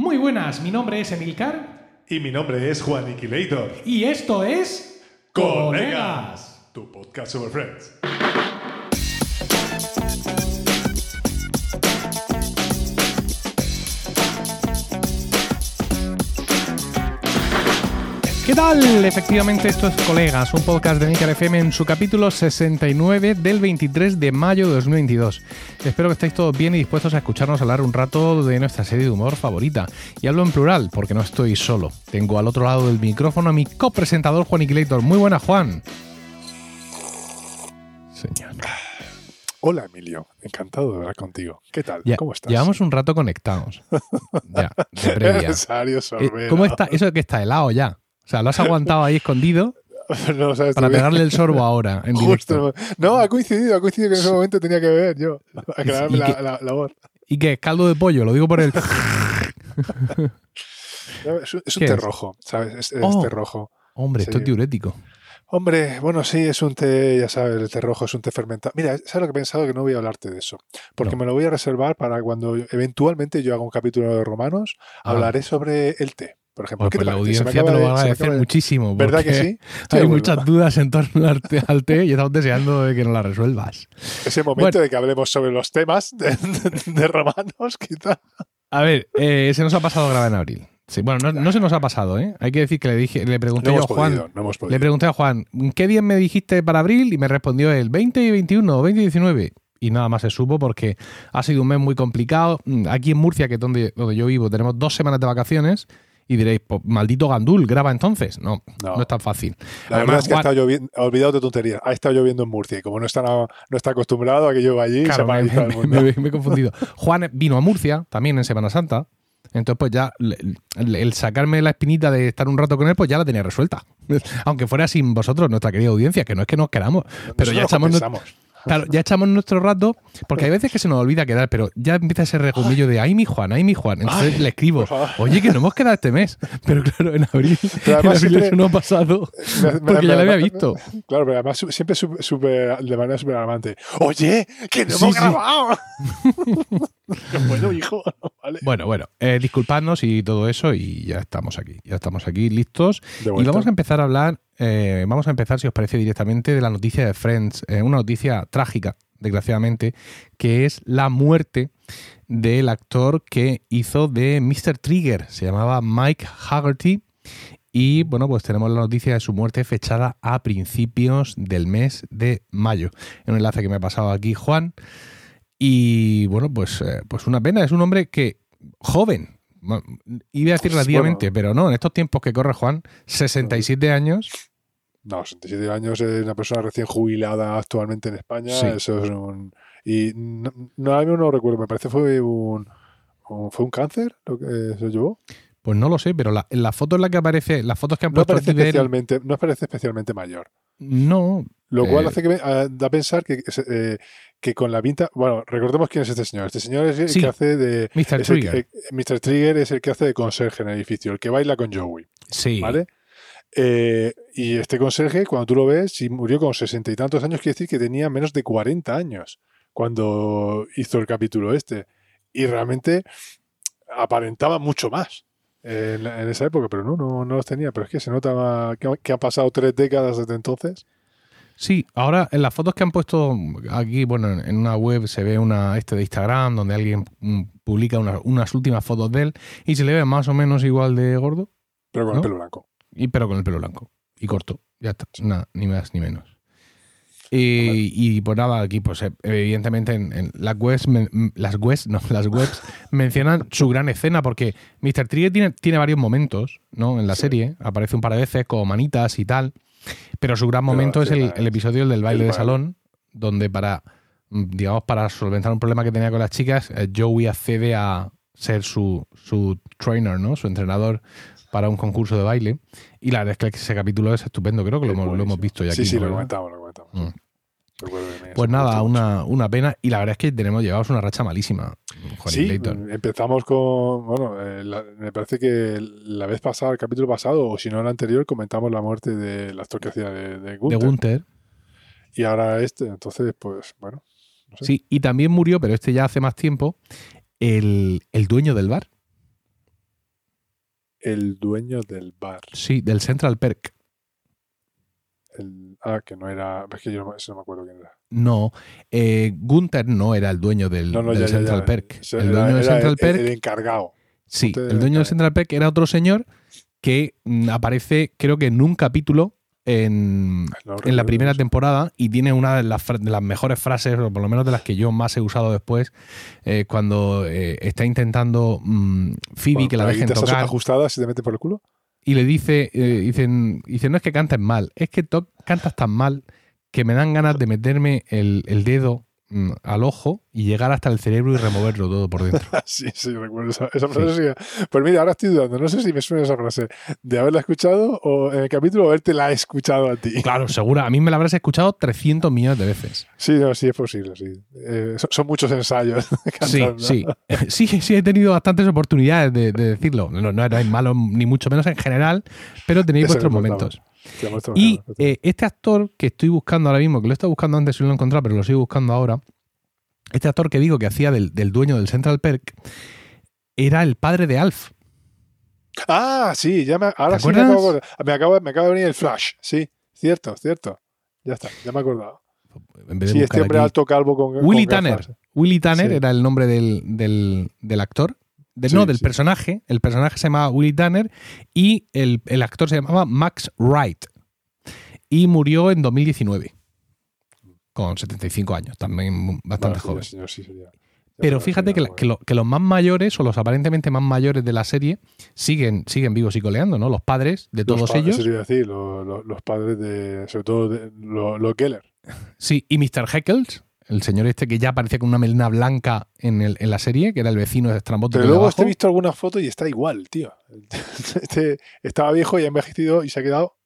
Muy buenas, mi nombre es Emilcar Y mi nombre es Juan Iquilator. y esto es Colegas, tu podcast sobre Friends. Tal? Efectivamente, esto es Colegas, un podcast de Milcar FM en su capítulo 69 del 23 de mayo de 2022. Espero que estéis todos bien y dispuestos a escucharnos hablar un rato de nuestra serie de humor favorita. Y hablo en plural, porque no estoy solo. Tengo al otro lado del micrófono a mi copresentador Juan Iquilator. Muy buena, Juan. Señor. Hola Emilio, encantado de hablar contigo. ¿Qué tal? Ya- ¿Cómo estás? Llevamos un rato conectados. ya, de previa. Necesario, Eh. ¿Cómo está? Eso que está helado ya. O sea, lo has aguantado ahí escondido no, sabes, para bien. pegarle el sorbo ahora, en directo. Justo. No, ha coincidido, ha coincidido que en ese momento tenía que beber yo. Aclararme la, que- la- la voz. ¿Y qué? ¿Caldo de pollo? Lo digo por el... Es, un- es un ¿Qué té es? rojo, ¿sabes? Es, es Oh. té rojo. Hombre, esto es diurético. Hombre, bueno, sí, es un té, ya sabes, el té rojo es un té fermentado. Mira, ¿sabes lo que he pensado? Que no voy a hablarte de eso. Porque No. me lo voy a reservar para cuando eventualmente yo haga un capítulo de romanos, Ah. hablaré sobre el té, por ejemplo. Pues, ¿Qué te la audiencia te lo va a agradecer de- muchísimo. ¿Verdad que sí? Estoy Hay muchas dudas en torno al té, al té y estamos deseando de que nos las resuelvas. Es el momento de que hablemos sobre los temas de, de- romanos, quizá. A ver, eh, se nos ha pasado grabar en abril. Sí, bueno, no, no se nos ha pasado, ¿eh? Hay que decir que le dije, le pregunté No yo a Juan, podido, no hemos le pregunté a Juan, ¿qué día me dijiste para abril? Y me respondió el 20 y 21 o 20 y 19. Y nada más se supo porque ha sido un mes muy complicado. Mm, Aquí en Murcia, que es donde, donde yo vivo, tenemos dos semanas de vacaciones. Y diréis, pues, maldito Gandul, graba entonces. No, no, No. es tan fácil. La verdad es que ha Juan- estado lloviendo, olvidado de tonterías, ha estado lloviendo en Murcia y como no está, no está acostumbrado a que llueva allí, Claro, ha me, paralizado el me- mundo. me- me he confundido. Juan vino a Murcia también en Semana Santa. Entonces, pues ya el, el sacarme la espinita de estar un rato con él, pues ya la tenía resuelta. Aunque fuera sin vosotros, nuestra querida audiencia, que no es que nos queramos, pero ya Nosotros compensamos. Claro, ya echamos nuestro rato, porque hay veces que se nos olvida quedar, pero ya empieza ese regumillo de ay mi Juan, ay mi Juan. Entonces Ay, le escribo, oye, que no hemos quedado este mes. Pero claro, en abril, en abril siempre- eso no ha pasado, Me- me- porque me- ya lo había visto. Claro, pero además siempre su- súper- de manera súper alarmante. Oye, que no Sí, hemos sí. grabado. bueno, hijo, vale. Bueno, bueno, eh, disculpadnos y todo eso y ya estamos aquí, ya estamos aquí listos. Y vamos a empezar a hablar, eh, vamos a empezar, si os parece, directamente de la noticia de Friends, eh, una noticia trágica, desgraciadamente, que es la muerte del actor que hizo de Mr. Trigger, se llamaba Mike Haggerty. Y bueno, pues tenemos la noticia de su muerte fechada a principios del mes de mayo. Un enlace que me ha pasado aquí Juan. Y bueno, pues, eh, pues una pena, es un hombre que joven, iba a decir Pues, relativamente, bueno. pero no, en estos tiempos que corre Juan, 67 años, No, 67 años es una persona recién jubilada actualmente en España. Sí. Eso es un. Y no, no, ahora mismo no recuerdo, me parece fue un. un- ¿Fue un cáncer lo que se llevó? pues no lo sé, pero la, la foto en la que aparece, las fotos que han No puesto parece, de él, especialmente, no parece especialmente mayor. no, Lo cual Eh, hace que me- ah, da a pensar que, eh, que con la pinta. Bueno, recordemos quién es este señor. Este señor es el Sí. que hace de. Mr. el Trigger. eh, Mr. Trigger es el que hace de conserje en el edificio, el que baila con Joey. sí, ¿Vale? Eh, y este conserje, cuando tú lo ves, si murió con sesenta y tantos años, quiere decir que tenía menos de 40 años cuando hizo el capítulo este. Y realmente aparentaba mucho más en, en esa época, pero no, no, no los tenía. Pero es que se nota que, que han pasado tres décadas desde entonces. Sí, ahora en las fotos que han puesto aquí, bueno, en una web se ve una este de Instagram donde alguien mm, publica una- unas últimas fotos de él y se le ve más o menos igual de gordo, Pero con ¿No? el pelo blanco. y pero con el pelo blanco y corto, ya está, nada, ni más ni menos. Y, y pues nada, aquí pues evidentemente en, en las webs, men- m- las webs, no, las webs mencionan su gran escena porque Mr. Trigger tiene, tiene varios momentos, ¿no? En la Sí. serie, aparece un par de veces con manitas y tal, pero su gran Pero, momento es el, episodio del baile de salón, donde para, mm, digamos, para solventar un problema que tenía con las chicas, eh, Joey accede a ser su, su trainer, ¿no? Su entrenador para un concurso de baile. Y la verdad es que ese capítulo es estupendo, creo que lo, Es hemos, lo hemos buenísimo. visto ya Sí, aquí. sí, ¿no? lo comentamos, lo comentamos. Mm. Pues nada, una, una pena. Y la verdad es que tenemos llevados una racha malísima, Juan Sí, empezamos con. Bueno, eh, la- me parece que la vez pasada, el capítulo pasado, o si no el anterior, comentamos la muerte del actor que hacía de, de De Gunther. Gunther. Y ahora este, entonces, pues bueno. no sé. Sí, y también murió, pero este ya hace más tiempo, el, el dueño del bar. El dueño del bar. Sí, del Central Perk. El- ah, que no era. Es que yo no, me- eso no me acuerdo quién era. No, eh, Gunther no era el dueño del, No, no, del ya, ya, Central ya. Perk. El era- dueño del Central Perk, El encargado. sí, el dueño del Central Perk era otro señor que mm, aparece, creo que en un capítulo en, No en la primera temporada y tiene una de las, de las mejores frases, o por lo menos de las que yo más he usado después, eh, cuando eh, está intentando mm, Phoebe que la dejen tocar ajustada, si te mete por el culo. Y le dice, eh, dicen, dice, no es que cantes mal, es que to- cantas tan mal que me dan ganas de meterme el, el dedo al ojo y llegar hasta el cerebro y removerlo todo por dentro. sí, sí, recuerdo esa, esa frase. sí. Pues mira, ahora estoy dudando. No sé si me suena esa frase de haberla escuchado o en el capítulo haberte la escuchado a ti. Claro, segura, a mí me la habrás escuchado 300 millones de veces. Sí, no, sí es posible, sí. Eh, son, son muchos ensayos. Sí, cantando. sí. Sí, sí, he tenido bastantes oportunidades de, de decirlo. No, no erais malo ni mucho menos en general, pero tenéis Eso vuestros momentos. Y eh, este actor que estoy buscando ahora mismo, que lo he estado buscando antes y no lo he encontrado, pero lo sigo buscando ahora, este actor que digo que hacía del, del dueño del Central Perk, era el padre de Alf. Ah, sí, ya me, ahora ¿Te sí me acabo, me, acabo, me acaba de venir el flash. Sí, cierto, cierto. Ya está, ya me he acordado. En vez de Sí, este hombre aquí. alto calvo con. Willy con Tanner. gafas. Willy Tanner Sí. era el nombre del, del- del actor. Sí, no, del sí. personaje. El personaje se llamaba Willy Tanner y el, el actor se llamaba Max Wright. Y murió en 2019. Con 75 años, también bastante Bueno, joven. señor, sí, sería. Ya Pero fíjate que, la- que lo- que los más mayores o los aparentemente más mayores de la serie siguen, siguen vivos y coleando, ¿no? Los padres de Los todos padres, ellos. eso decir, los, padres de. Sobre todo de, los Geller. Sí, y Mr. Heckles, el señor este que ya aparecía con una melena blanca en, el- en la serie, que era el vecino de Strambote Pero luego este he visto alguna foto y está igual, tío. Este estaba viejo y ha envejecido y se ha quedado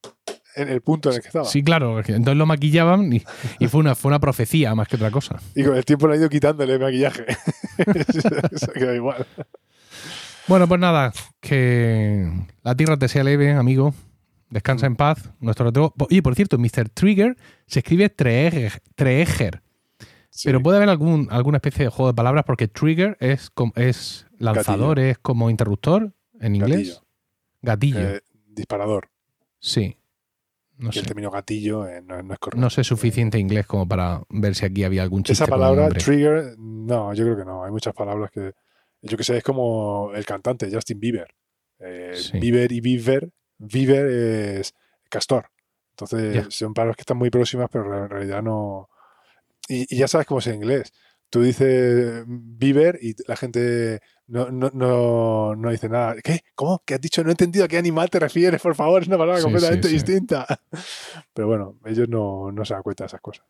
en el punto en el que estaba. Sí, claro, entonces lo maquillaban y, y fue, una, fue una profecía más que otra cosa. Y con el tiempo le ha ido quitándole maquillaje. se ha quedado igual. Bueno, pues nada, que la tierra te sea leve, amigo. Descansa en paz. Nuestro Oye, por cierto, Mr. Trigger se escribe Treeger, Treeger, Sí. pero puede haber algún, alguna especie de juego de palabras porque Trigger es, es lanzador, es como interruptor en inglés. Gatillo. Eh, disparador. sí. No Y el sé. término gatillo eh, no, no es correcto. No sé suficiente inglés como para ver si aquí había algún chiste Esa palabra, trigger, no, yo creo que no. Hay muchas palabras que. Yo que sé, es como el cantante Justin Bieber. Eh, Sí. Bieber y Bieber. Bieber es castor. Entonces, son palabras que están muy próximas, pero en realidad no. Y, y ya sabes cómo es en inglés. Tú dices Bieber y la gente no, no, no, no dice nada. ¿Qué? ¿Cómo? ¿Qué has dicho? No he entendido a qué animal te refieres, por favor. Es una palabra Sí, completamente sí, sí. distinta. Pero bueno, ellos no, no se dan cuenta de esas cosas.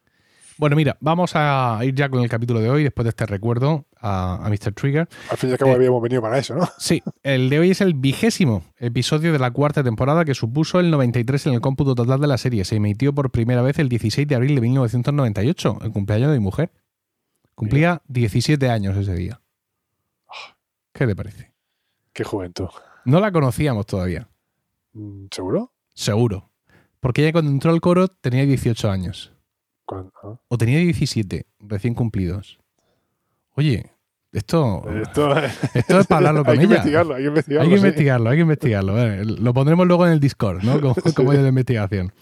Bueno, mira, vamos a ir ya con el capítulo de hoy, después de este recuerdo a, a Mr. Trigger. Al fin y al cabo Eh, habíamos venido para eso, ¿no? Sí, el de hoy es el vigésimo episodio de la cuarta temporada que supuso el 93 en el cómputo total de la serie. Se emitió por primera vez el 16 de abril de 1998, el cumpleaños de mi mujer. Cumplía 17 años ese día. ¿Qué te parece? Qué juventud. No la conocíamos todavía, Mm, ¿Seguro? seguro. Porque ella cuando entró al coro tenía 18 años. Ah. O tenía 17, recién cumplidos. Oye, esto, Esto, esto es para hablarlo con hay que ella. investigarlo, hay que investigarlo. Hay que sí. investigarlo, hay que investigarlo. Lo pondremos luego en el Discord, ¿no? Como, como de investigación.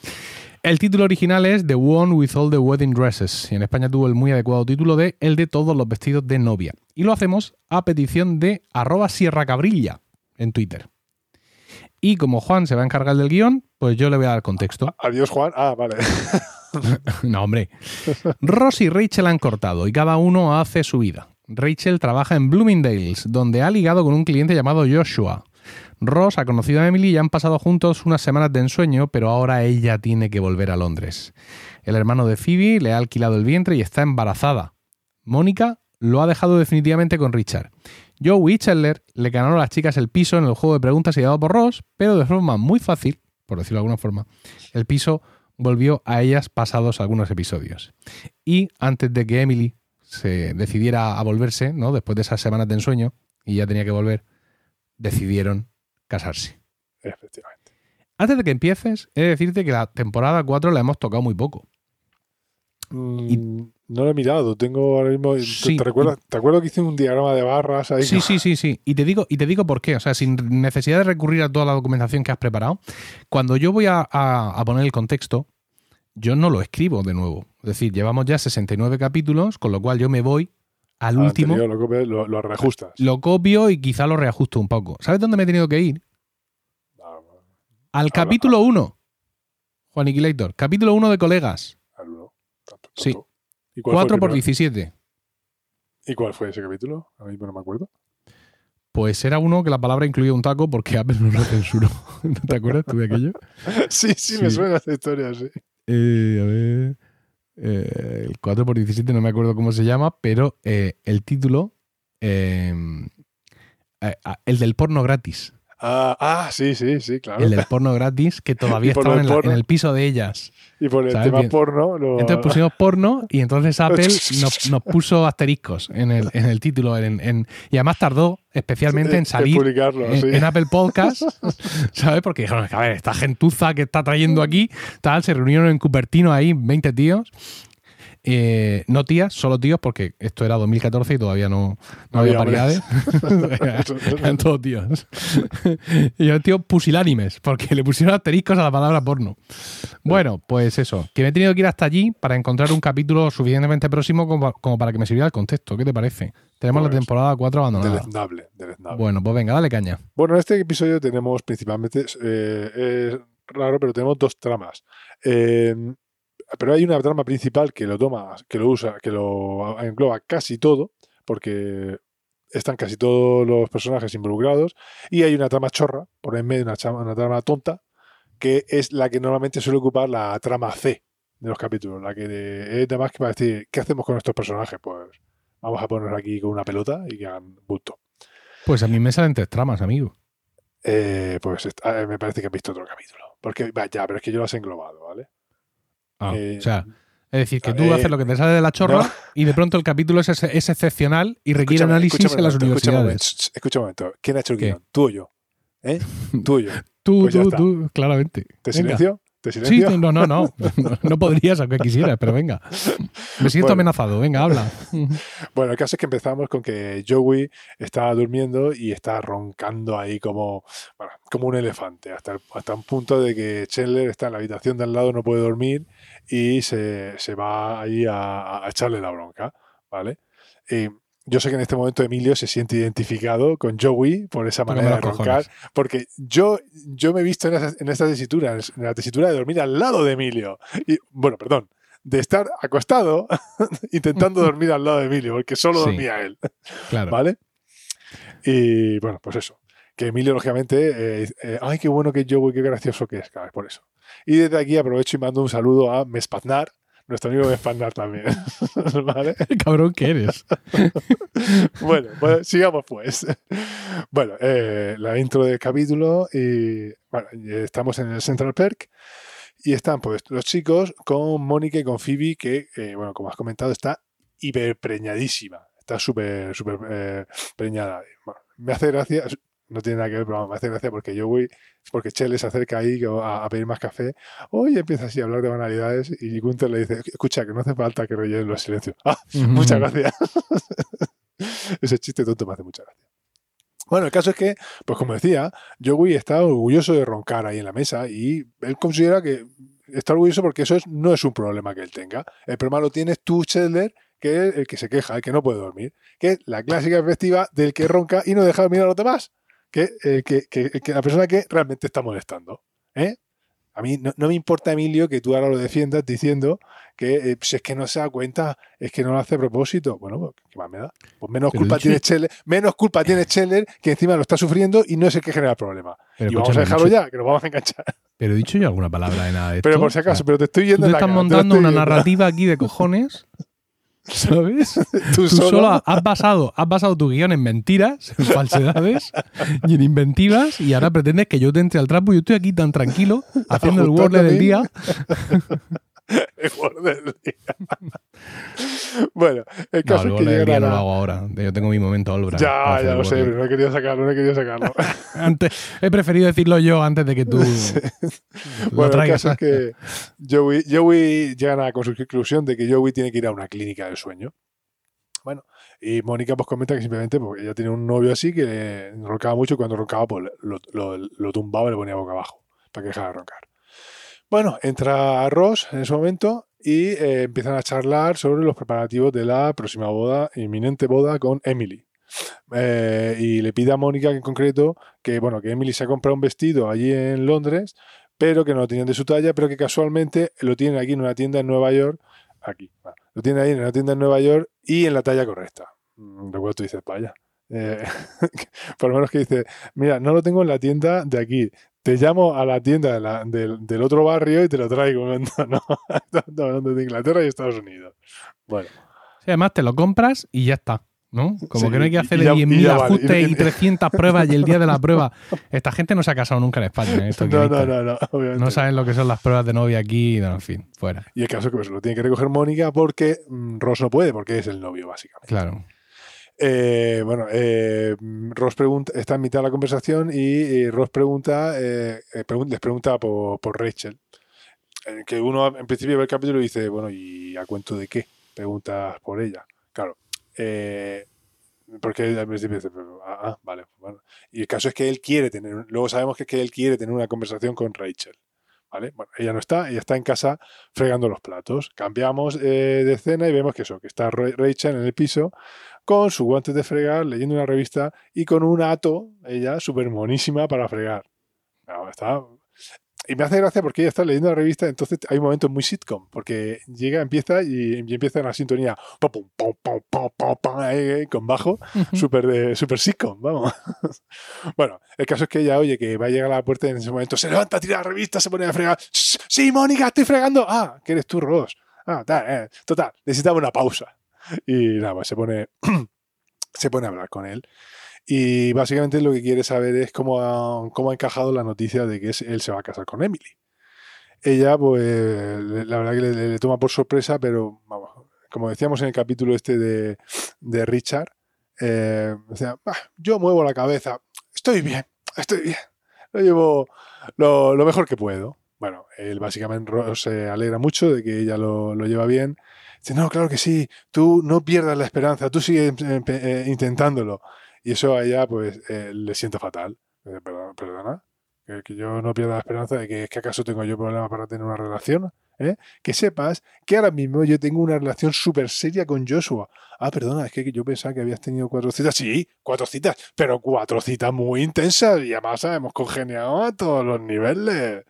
El título original es The One with All the Wedding Dresses. Y en España tuvo el muy adecuado título de El de todos los vestidos de novia. Y lo hacemos a petición de arroba Sierra Cabrilla en Twitter. Y como Juan se va a encargar del guion, pues yo le voy a dar contexto. Adiós, Juan. Ah, vale. No, hombre. Ross y Rachel han cortado y cada uno hace su vida. Rachel trabaja en Bloomingdale's, donde ha ligado con un cliente llamado Joshua. Ross ha conocido a Emily y han pasado juntos unas semanas de ensueño, pero ahora ella tiene que volver a Londres. El hermano de Phoebe le ha alquilado el vientre y está embarazada. Mónica lo ha dejado definitivamente con Richard. Joe Chandler le ganaron a las chicas el piso en el juego de preguntas ideado por Ross, pero de forma muy fácil, por decirlo de alguna forma, el piso volvió a ellas pasados algunos episodios. Y antes de que Emily se decidiera a volverse, ¿no? después de esas semanas de ensueño, y ya tenía que volver, decidieron casarse. Efectivamente. Antes de que empieces, he de decirte que la temporada 4 la hemos tocado muy poco. Mm, no lo he mirado, tengo ahora mismo. ¿te- Sí, ¿Te, recuerdas? ¿Te acuerdas que hice un diagrama de barras ahí? Sí, sí, sí, sí. Y te digo, y te digo por qué. O sea, sin necesidad de recurrir a toda la documentación que has preparado, cuando yo voy a, a- a poner el contexto, yo no lo escribo de nuevo. Es decir, llevamos ya 69 capítulos, con lo cual yo me voy al último, anterior, lo, copias, lo, lo reajustas. lo copio y quizá lo reajusto un poco. ¿Sabes dónde me he tenido que ir? Ah, Al capítulo 1. Juan Iquilator, capítulo 1 de colegas. Sí. ¿Y cuál, fue el 4 por primero? 17. ¿Y cuál fue ese capítulo? Ahora mismo no me acuerdo. Pues era uno que la palabra incluía un taco porque Apple no lo censuró. ¿No te acuerdas tú de aquello? sí, sí, me suena esa historia, sí. Eh, a ver. eh, el 4x17 no me acuerdo cómo se llama, pero eh, el título. eh, eh, ah, el del porno gratis. Ah, ah, sí, sí, sí, claro. El del porno gratis que todavía estaba en, la- en el piso de ellas. Y por el ¿sabes? tema porno, lo- Entonces pusimos porno y entonces Apple nos, nos puso asteriscos en el, en el título. en- y además tardó especialmente en salir publicarlo, en, sí. en Apple Podcast, ¿sabes? Porque dijeron, a ver, esta gentuza que está trayendo aquí, tal, se reunieron en Cupertino ahí, 20 tíos. Eh, no tías, solo tíos, porque esto era 2014 y todavía no, no había paridades. Eran todos tíos. y eran tíos pusilánimes, porque le pusieron asteriscos a la palabra porno. Bueno, pues eso, que me he tenido que ir hasta allí para encontrar un capítulo suficientemente próximo como, como para que me sirviera el contexto. ¿Qué te parece? Tenemos la Pues, temporada 4 abandonada. Deleznable, deleznable. Bueno, pues venga, dale caña. Bueno, en este episodio tenemos principalmente, eh, es raro, pero tenemos dos tramas. Eh, pero hay una trama principal que lo toma, que lo usa, que lo engloba casi todo, porque están casi todos los personajes involucrados, y hay una trama chorra, por en medio una, una trama tonta, que es la que normalmente suele ocupar la trama C de los capítulos, la que de- es nada más que para decir, ¿qué hacemos con estos personajes? Pues vamos a ponerlos aquí con una pelota y que hagan bulto. Pues a mí me salen tres tramas, amigo. Eh, pues ah, me parece que has visto otro capítulo. Porque, va, ya, pero es que yo lo has englobado, ¿vale? Ah, Eh, o sea, es decir, que eh, tú haces lo que te sale de la chorra no. y de pronto el capítulo es, ex- es excepcional y requiere Escúchame, análisis escúchame en las momento, universidades. Escucha un momento. ¿Quién ha hecho el ¿Qué? guion? ¿Tú o yo? ¿Eh? ¿Tú o yo? Tú, Pues tú, tú, claramente. ¿Te silencio? ¿Te Sí, silencio? sí, no, no, no. No, no podrías, aunque quisieras, pero venga. Me siento Bueno. amenazado. Venga, habla. Bueno, el caso es que empezamos con que Joey está durmiendo y está roncando ahí como, bueno, como un elefante, hasta, el- hasta un punto de que Chandler está en la habitación de al lado, no puede dormir y se, se va ahí a, a echarle la bronca, ¿vale? Y yo sé que en este momento Emilio se siente identificado con Joey por esa manera de roncar, cojones. porque yo, yo me he visto en, esa, en esta tesitura, en la tesitura de dormir al lado de Emilio. Y, bueno, perdón, de estar acostado intentando dormir al lado de Emilio, porque solo Sí. dormía él. Claro. ¿Vale? Y bueno, pues eso. Que Emilio, lógicamente, eh, eh, ay, qué bueno que Joey, qué gracioso que es, claro, por eso. Y desde aquí aprovecho y mando un saludo a Mespaznar, nuestro amigo Mespaznar también. ¿Vale? Cabrón que eres. Bueno, pues sigamos pues. Bueno, eh, la intro del capítulo y bueno, estamos en el Central Perk y están pues los chicos con Mónica y con Phoebe que, eh, bueno, como has comentado, está hiperpreñadísima. Está súper, súper eh, preñada. Bueno, me hace gracia, no tiene nada que ver, pero me hace gracia porque yo voy, porque Chele se acerca ahí a, a pedir más café. Oye, empieza así a hablar de banalidades y Gunther le dice, escucha, que no hace falta que rellenen los silencios. Ah, Muchas gracias. Ese chiste tonto me hace mucha gracia. Bueno, el caso es que, pues como decía, Joey está orgulloso de roncar ahí en la mesa y él considera que está orgulloso porque eso es- no es un problema que él tenga. El problema lo tienes tú, Chandler, que es el que se queja, el que no puede dormir, que es la clásica perspectiva del que ronca y no deja dormir a los demás, que, eh, que, que- que la persona que realmente está molestando. ¿eh? A mí no, no me importa, Emilio, que tú ahora lo defiendas diciendo que eh, si es que no se da cuenta, es que no lo hace a propósito. Bueno, pues, ¿qué más me da? Pues menos Pero culpa tiene Scheller, menos culpa tiene Scheller, que encima lo está sufriendo y no es el que genera el problema. Pero y vamos a dejarlo dicho- ya, que nos vamos a enganchar. Pero he dicho yo alguna palabra de nada de esto. Pero por si O acaso, sea, pero te estoy tú yendo te en la estás te lo montando una narrativa aquí de cojones. ¿Sabes? Tú, Tú solo has basado, has basado tu guion en mentiras, en falsedades y en inventivas y ahora pretendes que yo te entre al trapo y yo estoy aquí tan tranquilo haciendo el Wordle del día. el del día. bueno, el caso no, es que el día llegan no lo hago ahora. Yo tengo mi momento para Ya, ya el lo sé, pero no he querido sacarlo, no he querido sacarlo. Antes, he preferido decirlo yo antes de que tú lo bueno, el traigas. caso es que Joey, Joey llegan a la conclusión de que Joey tiene que ir a una clínica del sueño. Bueno, y Mónica pues comenta que simplemente porque ella tiene un novio así que le roncaba mucho y cuando roncaba pues lo, lo- lo tumbaba y le ponía boca abajo para que dejara de roncar. Bueno, entra Ross en ese momento y eh, empiezan a charlar sobre los preparativos de la próxima boda, inminente boda con Emily. Eh, y le pide a Mónica en concreto que, bueno, que Emily se ha comprado un vestido allí en Londres, pero que no lo tenían de su talla, pero que casualmente lo tienen aquí en una tienda en Nueva York, aquí, lo tienen ahí en una tienda en Nueva York y en la talla correcta. Mm, Recuerdo tú dices, vaya. Eh, por lo menos que dice, mira, no lo tengo en la tienda de aquí, te llamo a la tienda de la- del, del otro barrio y te lo traigo. No, no, estamos hablando de Inglaterra y Estados Unidos. Bueno, Sí, además te lo compras y ya está. ¿no? Como Sí, que no hay que y 10.000 ya vale. ajustes Y- y 300 pruebas y el día de la prueba. Esta gente no se ha casado nunca en España. ¿eh? No, no, no, no, obviamente. No saben lo que son las pruebas de novia aquí. No, en fin, fuera. Y el caso es que pues, lo tiene que recoger Mónica porque mm, Ross no puede, porque es el novio, básicamente. Claro. Eh, bueno, eh, Ross pregunta, está en mitad de la conversación y, Ross pregunta, eh, eh, les pregunta por, por Rachel. Que uno en principio ve el capítulo y dice, bueno, ¿y a cuento de qué? Preguntas por ella. Claro. eh, porque al principio dice, "Pero, ah, ah, vale. Y el caso es que él quiere tener, luego sabemos que, es que él quiere tener una conversación con Rachel. ¿Vale? Bueno, ella no está, ella está en casa fregando los platos. Cambiamos eh, de escena y vemos que eso, que está Ra- Rachel en el piso con sus guantes de fregar, leyendo una revista y con un hato, ella súper monísima para fregar. No, está- Y me hace gracia porque ella está leyendo la revista, entonces hay momentos muy sitcom, porque llega, empieza y, y empieza la sintonía pum, pum, pum, con bajo, súper de súper sitcom, vamos. bueno, el caso es que ella oye que va a llegar a la puerta y en ese momento se levanta, tira la revista, se pone a fregar. "Shh, Sí, Mónica, estoy fregando. Ah, que eres tú, Ross. Ah, tal, eh, total, necesitaba una pausa. Y nada, pues se pone, se pone a hablar con él. Y básicamente lo que quiere saber es cómo ha, cómo ha encajado la noticia de que él se va a casar con Emily. Ella, pues, la verdad que le, toma por sorpresa, pero vamos, como decíamos en el capítulo este de, de Richard, eh, decía, "Ah, yo muevo la cabeza, estoy bien, estoy bien, lo llevo lo, lo mejor que puedo. Bueno, él básicamente se alegra mucho de que ella lo, lo lleva bien. Dice, no, claro que sí, tú no pierdas la esperanza, tú sigue eh, eh, intentándolo. Y eso a ella, pues, eh, le sienta fatal. Eh, Perdona, que, yo no pierda la esperanza de que, es que acaso tengo yo problemas para tener una relación. ¿eh? Que sepas que ahora mismo yo tengo una relación súper seria con Joshua. Ah, perdona, es que yo pensaba que habías tenido cuatro citas. Sí, cuatro citas, pero cuatro citas muy intensas y además hemos congeniado a todos los niveles.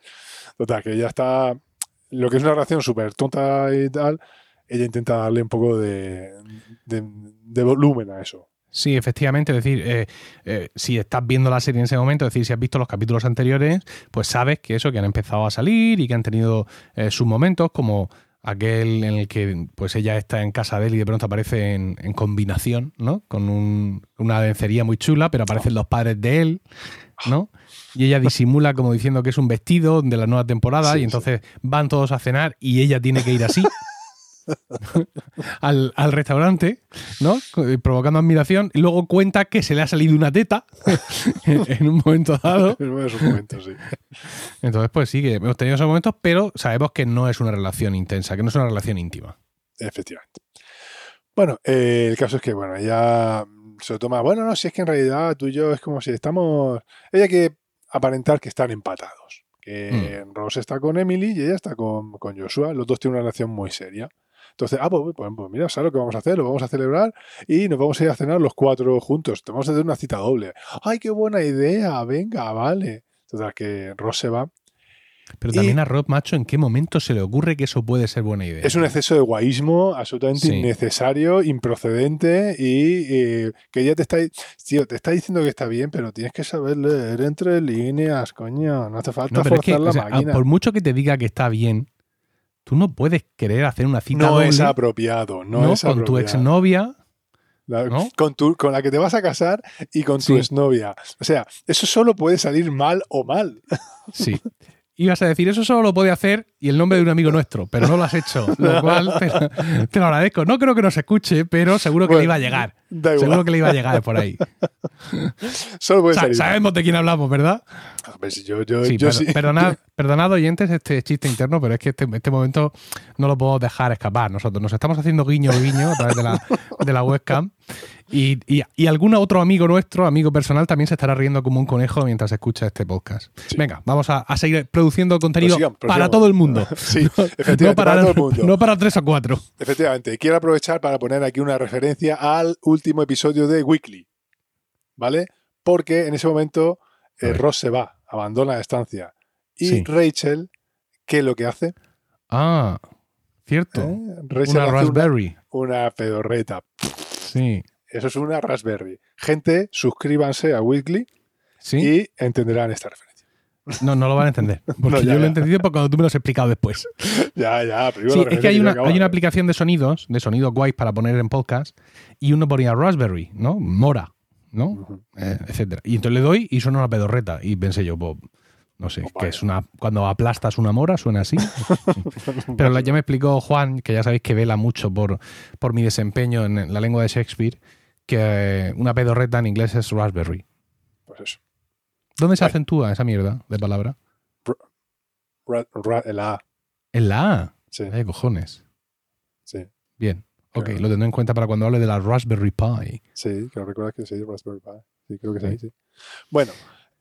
Total, que ya está. Lo que es una relación súper tonta y tal, ella intenta darle un poco de, de volumen a eso. Sí, efectivamente, es decir, eh, eh, si estás viendo la serie en ese momento, es decir, si has visto los capítulos anteriores, pues sabes que eso, que han empezado a salir y que han tenido eh, sus momentos, como aquel en el que pues ella está en casa de él y de pronto aparece en, en combinación, ¿no? Con un- una lencería muy chula, pero aparecen los padres de él, ¿no? Y ella disimula como diciendo que es un vestido de la nueva temporada Sí, y sí. entonces van todos a cenar y ella tiene que ir así. Al, al restaurante, ¿no? Eh, Provocando admiración. Y luego cuenta que se le ha salido una teta en, en un momento dado. En uno de esos momentos, sí. Entonces, pues sí, que hemos tenido esos momentos, pero sabemos que no es una relación intensa, que no es una relación íntima. Efectivamente. Bueno, eh, el caso es que, bueno, ella mm, se lo toma. Bueno, no, si es que en realidad tú y yo es como si estamos. Ella quiere aparentar que están empatados. Que Ross está con Emily y ella está con, con Joshua. Los dos tienen una relación muy seria. Entonces, ah, pues, pues, pues mira, ¿sabes lo que vamos a hacer? Lo vamos a celebrar y nos vamos a ir a cenar los cuatro juntos. Te vamos a hacer una cita doble. ¡Ay, qué buena idea! Venga, vale. Total, que Ross se va. Pero Y- también a Rob Macho, ¿en qué momento se le ocurre que eso puede ser buena idea? Es un exceso de guaísmo absolutamente Sí. innecesario, improcedente y eh, que ya te está, tío, te está diciendo que está bien, pero tienes que saber leer entre líneas, coño. No hace falta No, pero es forzar que, la o sea, máquina. por mucho que te diga que está bien, tú no puedes querer hacer una cita No doble, es apropiado, no, ¿no? es con tu exnovia. La- ¿no? con, tu- con la que te vas a casar y con tu Sí. exnovia. O sea, eso solo puede salir mal o mal. Sí. ibas a decir, eso solo lo puede hacer y el nombre de un amigo nuestro, pero no lo has hecho, lo cual te, te lo agradezco. No creo que nos escuche, pero seguro que Bueno, le iba a llegar. Da igual. Seguro que le iba a llegar por ahí. Solo puede Sa- salir. sabemos de quién hablamos, ¿verdad? Yo, yo, Sí, yo sí. perdonad, perdonad, oyentes este chiste interno, pero es que este, este momento no lo puedo dejar escapar. Nosotros nos estamos haciendo guiño guiño a través de la, de la webcam y, y, y algún otro amigo nuestro, amigo personal, también se estará riendo como un conejo mientras escucha este podcast. Sí. Venga, vamos a, a seguir produciendo contenido para todo el mundo. Sí, No efectivamente, para, para todo el mundo. no para tres o cuatro. Efectivamente, quiero aprovechar para poner aquí una referencia al último episodio de Weekly, ¿vale? Porque en ese momento eh. Ross se va, abandona la estancia. Y Sí. Rachel, ¿qué es lo que hace? Ah, cierto. ¿Eh? Rachel Una Raspberry. Una, una pedorreta. Sí. Eso es una Raspberry. Gente, suscríbanse a Weekly Sí. y entenderán esta referencia. No, no lo van a entender. Porque No, ya, yo lo he entendido porque cuando tú me lo has explicado después. Ya, ya, primero Sí, es que hay una, hay una aplicación de sonidos, de sonidos guays para poner en podcast, y uno ponía Raspberry, ¿no? Mora, ¿no? Eh, etcétera. Y entonces le doy y suena una pedorreta. Y pensé yo, pues, no sé, Pues que es una. Cuando aplastas una mora, suena así. Pero ya me explicó Juan, que ya sabéis que vela mucho por, por mi desempeño en la lengua de Shakespeare, que una pedorreta en inglés es Raspberry. ¿Dónde se acentúa esa mierda de palabra? Ra- ra- la A. En la A. Sí, Ay, cojones. sí. Bien. Ok, Claro. lo tendré en cuenta para cuando hable de la Raspberry Pi. Sí, que recuerdas que sí, Raspberry Pi. Sí, creo que sí, Sí. sí. Bueno,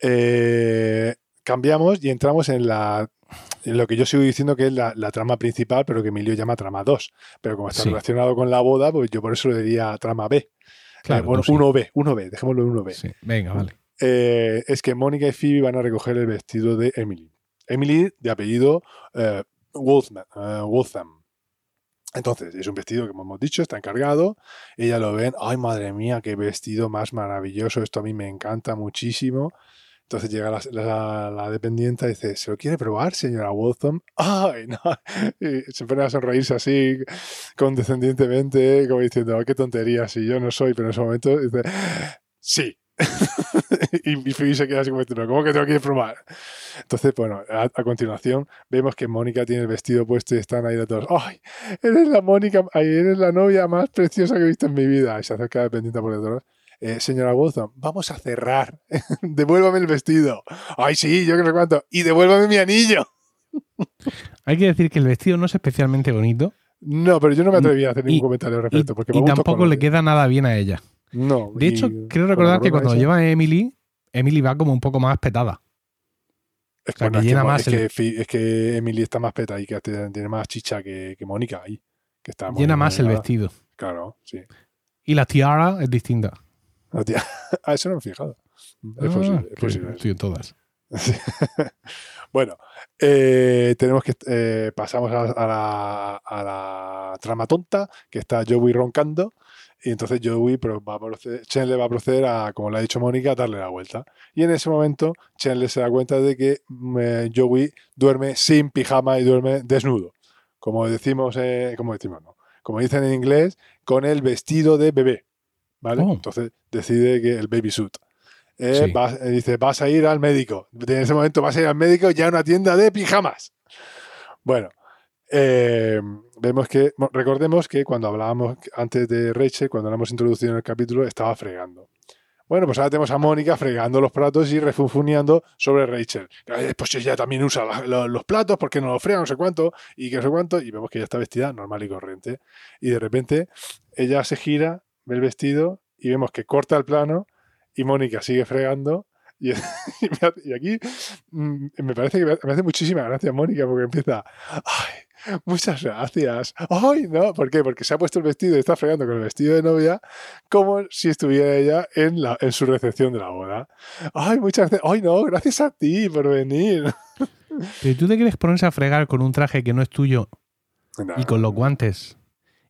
eh, cambiamos y entramos en la en lo que yo sigo diciendo que es la, la trama principal, pero que Emilio llama trama 2. Pero como está Sí. relacionado con la boda, pues yo por eso le diría trama B. Claro, Eh, bueno, sí. 1B, 1B, dejémoslo en 1B. Sí, venga, vale. Eh, es que Mónica y Phoebe van a recoger el vestido de Emily. Emily, de apellido eh, eh. Entonces, es un vestido que como hemos dicho, está encargado. Ella lo ven, ay madre mía, qué vestido más maravilloso, esto a mí me encanta muchísimo. Entonces llega la, dependiente y dice, ¿se lo quiere probar, señora Waltham? ¡Ay, no! Y se pone a sonreírse así, condescendientemente, como diciendo, "Oh, qué tontería, si yo no soy, pero en ese momento dice, sí. y, y Phoebe se queda así como diciendo, ¿cómo que te lo quieres probar? Entonces, bueno, a, a continuación vemos que Mónica tiene el vestido puesto y están ahí los dos. ¡Ay! Eres la Mónica, ay, eres la novia más preciosa que he visto en mi vida. Y se acerca dependiente por detrás. Eh, señora Watson, vamos a cerrar. devuélvame el vestido. Ay, sí, yo que no sé cuánto. Y devuélvame mi anillo. Hay que decir que el vestido no es especialmente bonito No, pero yo no me atreví a hacer ningún Y- comentario al y, respecto. Porque y va mucho tampoco le queda nada bien a ella. No. De hecho, con recordar la que cuando esa- lleva a Emily, Emily va como un poco más petada. Es, sea, bueno, que es llena más es el- que, es que Emily está más peta y que tiene más chicha que, que Mónica ahí. Que está Llena más el vestido. Claro, sí. Y la tiara es distinta. No, tía. Ah, eso no me he fijado. Es Ah, posible. Es posible. estoy en todas. Sí. bueno, eh, tenemos que eh, pasamos a, a la, a la trama tonta, que está Joey roncando, y entonces Joey pro- va a proceder, Chandler va a proceder a, como le ha dicho Mónica, a darle la vuelta. Y en ese momento Chandler se da cuenta de que eh, Joey duerme sin pijama y duerme desnudo. Como decimos, eh, como decimos, no. Como dicen en inglés, con el vestido de bebé. ¿Vale? Oh. Entonces decide que el baby suit. Eh, Sí. vas- eh, dice, vas a ir al médico. En ese momento vas a ir al médico ya a una tienda de pijamas. Bueno, eh, vemos que, recordemos que cuando hablábamos antes de Rachel, cuando la hemos introducido en el capítulo, estaba fregando. Bueno, pues ahora tenemos a Mónica fregando los platos y refunfuneando sobre Rachel. Eh, Pues ella también usa los platos porque no los frega, no sé cuánto, y que no sé cuánto, y vemos que ella está vestida normal y corriente. Y de repente ella se gira, ve el vestido y vemos que corta el plano y Mónica sigue fregando. Y, aquí mm, me parece que me me hace muchísima gracia Mónica porque empieza, ay, muchas gracias. Ay, no, ¿por qué? Porque se ha puesto el vestido y está fregando con el vestido de novia como si estuviera ella en, la, en su recepción de la boda. Ay, muchas gracias. Ay, no, gracias a ti por venir. Pero tú te quieres ponerse a fregar con un traje que no es tuyo y con los guantes.